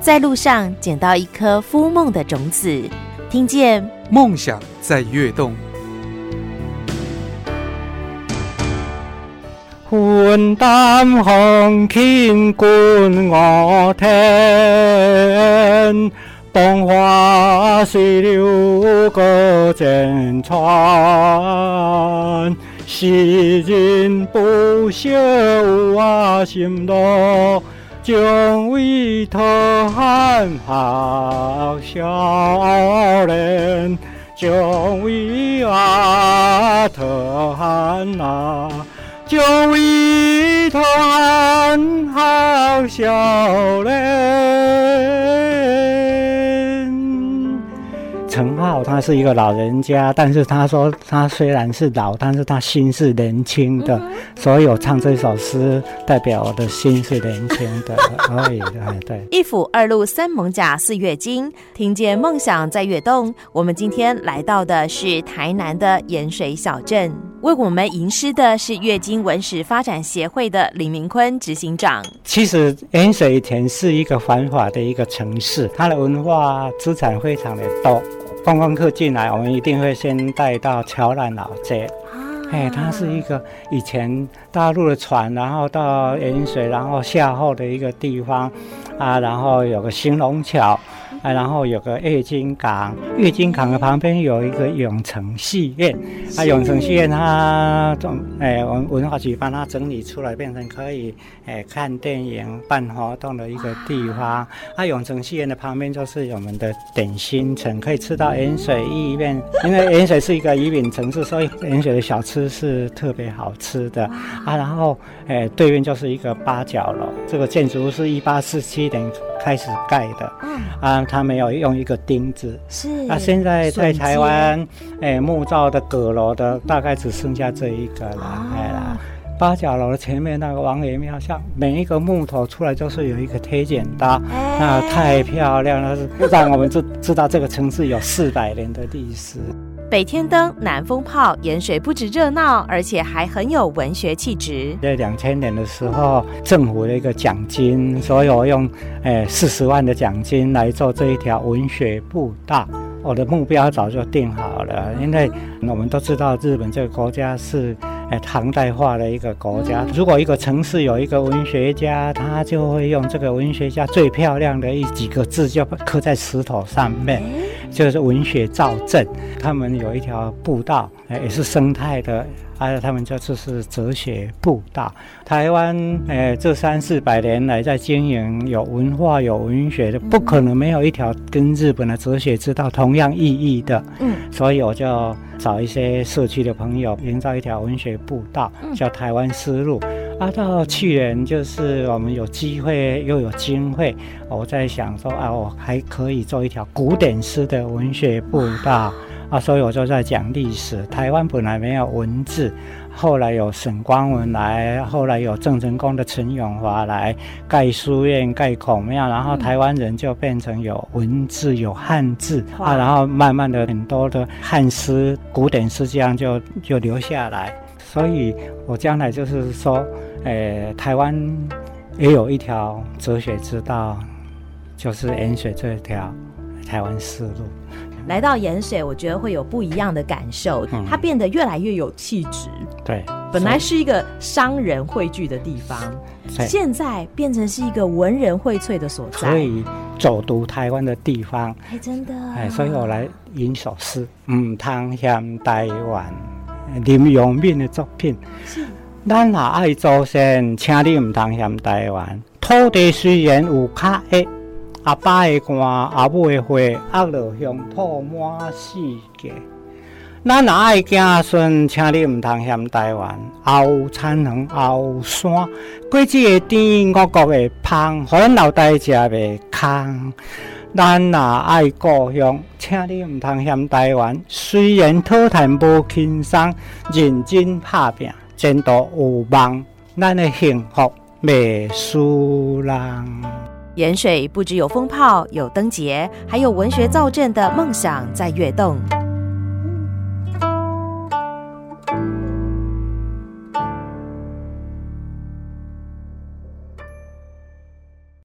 在路上捡到一颗孵梦的种子，听见梦想在跃动。云淡风轻滚我天，风花水流过江川。世人不朽我心路，将为他汉好少年，将为我他汉啊。就一团好笑脸。陈浩他是一个老人家，但是他说他虽然是老，但是他心是年轻的，所以我唱这首诗代表我的心是年轻的。哎，对。一府二路三艋甲四月经，听见梦想在跃动。我们今天来到的是台南的盐水小镇。为我们吟诗的是月经文史发展协会的李明坤执行长。其实盐水以前是一个繁华的一个城市，它的文化资产非常的多。观光客进来，我们一定会先带到桥南老街。哎，它是一个以前大陆的船，然后到盐水，然后下后的一个地方啊，然后有个兴隆桥。啊，然后有个月经港，月经港的旁边有一个永城戏院，啊，永城戏院它总哎文文化局帮它整理出来，变成可以哎看电影、办活动的一个地方。啊，永城戏院的旁边就是我们的点心城，可以吃到盐水意面，因为盐水是一个宜品城市，所以盐水的小吃是特别好吃的。啊，然后哎对面就是一个八角楼，这个建筑是一八四七年开始盖的，啊。他没有用一个钉子，是。那现在在台湾，哎，木造的阁楼的大概只剩下这一个了。哎啦，八角楼的前面那个王爷庙，像每一个木头出来就是有一个推剪刀，那太漂亮了，让我们知 知道这个城市有四百年的历史。北天灯、南风炮，盐水不止热闹，而且还很有文学气质。在两千年的时候，政府的一个奖金，所以我用诶四十万的奖金来做这一条文学步道。我的目标早就定好了，因为我们都知道日本这个国家是。哎，唐代化的一个国家。如果一个城市有一个文学家，他就会用这个文学家最漂亮的一几个字，就刻在石头上面，就是文学造镇。他们有一条步道，也是生态的。还有他们就是是哲学步道。台湾诶，这三四百年来在经营有文化有文学的，不可能没有一条跟日本的哲学之道同样意义的。嗯，所以我就找一些社区的朋友，营造一条文学步道，叫台湾思路。啊，到去年就是我们有机会又有经费，我在想说啊，我还可以做一条古典诗的文学步道。啊，所以我就在讲历史。台湾本来没有文字，后来有沈光文来，后来有郑成功的陈永华来盖书院、盖孔庙，然后台湾人就变成有文字、有汉字啊，然后慢慢的很多的汉诗、古典诗这样就就留下来。所以我将来就是说，诶，台湾也有一条哲学之道，就是盐水这条台湾丝路。来到盐水，我觉得会有不一样的感受，它变得越来越有气质。对，本来是一个商人汇聚的地方，现在变成是一个文人荟萃的所在。所以走读台湾的地方，哎，真的，哎，所以我来吟首诗，嗯，汤香台湾，林永敏的作品。是，咱也爱祖先，请你唔通嫌台湾，土地虽然有卡黑。阿爸的肝，阿母的血，压落乡土满世界。咱也爱子孙，请你毋通嫌台湾。后田园，后山，果子的甜，五谷的香，互咱老代食袂空。咱也爱故乡，请你毋通嫌台湾。虽然讨谈无轻松，认真拍拼，前途有望。咱的幸福未输人。盐水不只有风炮，有灯节，还有文学造镇的梦想在跃动。